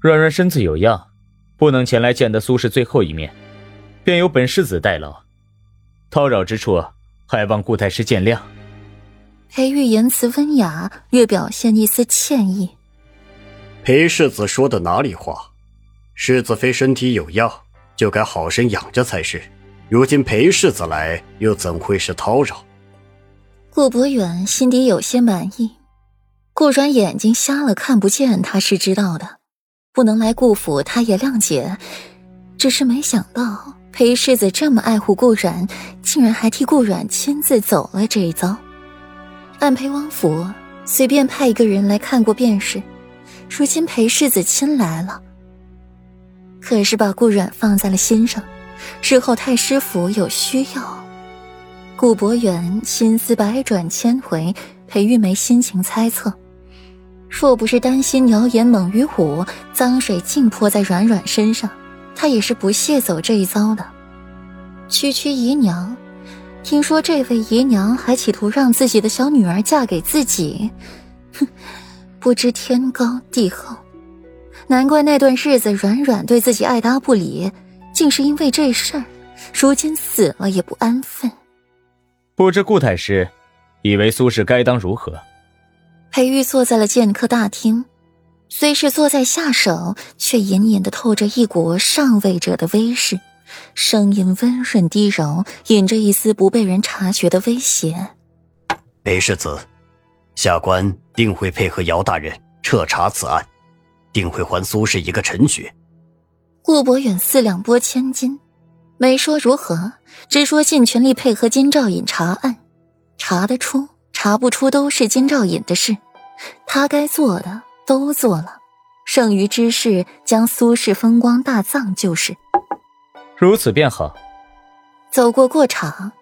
软软身子有恙，不能前来见得苏氏最后一面，便由本世子代劳。叨扰之处，还望顾太师见谅。裴玉言辞温雅，略表现一丝歉意。裴世子说的哪里话？世子妃身体有恙，就该好生养着才是。如今裴世子来，又怎会是叨扰？顾博远心底有些满意。顾软眼睛瞎了，看不见，他是知道的。不能来顾府，他也谅解。只是没想到。裴世子这么爱护顾阮，竟然还替顾阮亲自走了这一遭。按裴王府随便派一个人来看过便是，如今裴世子亲来了，可是把顾阮放在了心上。日后太师府有需要，顾博远心思百转千回，裴玉梅心情猜测，若不是担心谣言猛于虎，脏水尽泼在软软身上。他也是不屑走这一遭的。区区姨娘，听说这位姨娘还企图让自己的小女儿嫁给自己，哼，不知天高地厚。难怪那段日子软软对自己爱答不理，竟是因为这事儿。如今死了也不安分。不知顾太师，以为苏氏该当如何？裴玉坐在了剑客大厅。虽是坐在下手，却隐隐的透着一股上位者的威势，声音温润低柔，引着一丝不被人察觉的威胁。裴世子，下官定会配合姚大人彻查此案，定会还苏氏一个陈局。顾博远四两拨千斤，没说如何，只说尽全力配合金兆尹查案，查得出，查不出都是金兆尹的事，他该做的。都做了，剩余之事将苏氏风光大葬就是。如此便好。走过过场，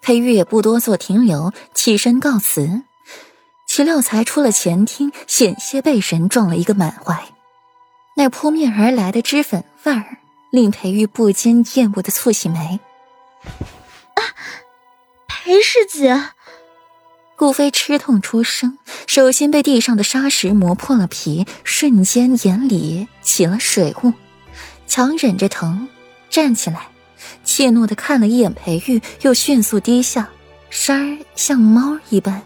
裴玉也不多做停留，起身告辞。岂料才出了前厅，险些被人撞了一个满怀。那扑面而来的脂粉味儿，令裴玉不禁厌恶的蹙起眉。啊，裴世子。顾飞吃痛出声，手心被地上的沙石磨破了皮，瞬间眼里起了水雾，强忍着疼站起来，怯懦的看了一眼裴玉，又迅速低下，声儿像猫一般。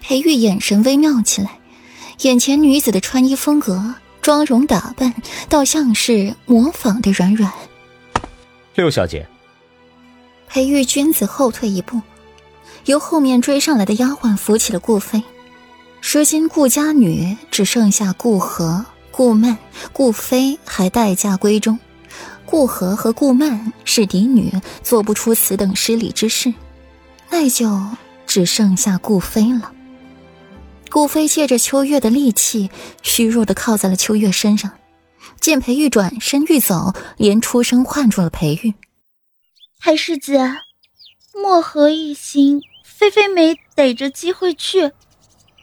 裴玉眼神微妙起来，眼前女子的穿衣风格、妆容打扮，倒像是模仿的软软。六小姐，裴玉君子后退一步。由后面追上来的丫鬟扶起了顾飞，如今顾家女只剩下顾和、顾曼、顾飞还待嫁闺中，顾和和顾曼是嫡女，做不出此等失礼之事，那就只剩下顾飞了。顾飞借着秋月的力气，虚弱的靠在了秋月身上，见裴玉转身欲走，连出声唤住了裴玉：“裴世子，漠河一行。”菲菲没逮着机会去，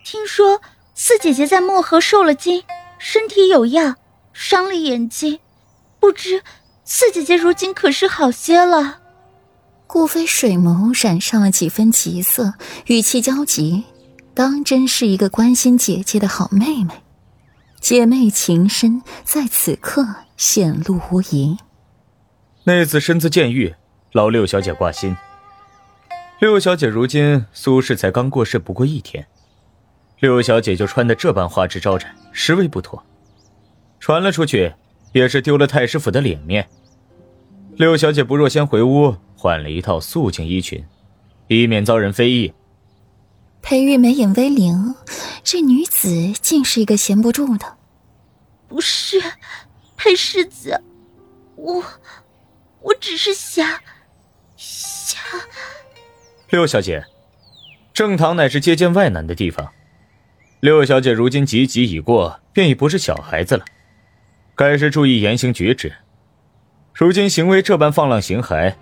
听说四姐姐在漠河受了惊，身体有恙，伤了眼睛，不知四姐姐如今可是好些了？顾飞水眸染上了几分急色，语气焦急，当真是一个关心姐姐的好妹妹，姐妹情深在此刻显露无遗。妹子身子渐愈，劳六小姐挂心。六小姐如今苏氏才刚过世不过一天，六小姐就穿的这般花枝招展，实为不妥。传了出去，也是丢了太师府的脸面。六小姐不若先回屋换了一套素净衣裙，以免遭人非议。裴玉眉眼微灵，这女子竟是一个闲不住的。不是，裴世子，我，我只是想，想。六小姐，正堂乃是接见外男的地方。六小姐如今及笄已过，便已不是小孩子了，该是注意言行举止。如今行为这般放浪形骸，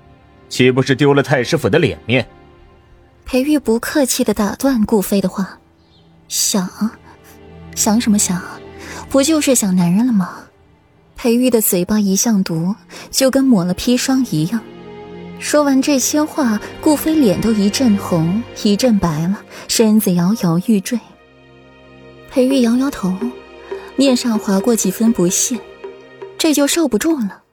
岂不是丢了太师府的脸面？裴玉不客气的打断顾飞的话：“想，想什么想？不就是想男人了吗？”裴玉的嘴巴一向毒，就跟抹了砒霜一样。说完这些话，顾飞脸都一阵红，一阵白了，身子摇摇欲坠。裴玉摇摇头，面上划过几分不屑，这就受不住了。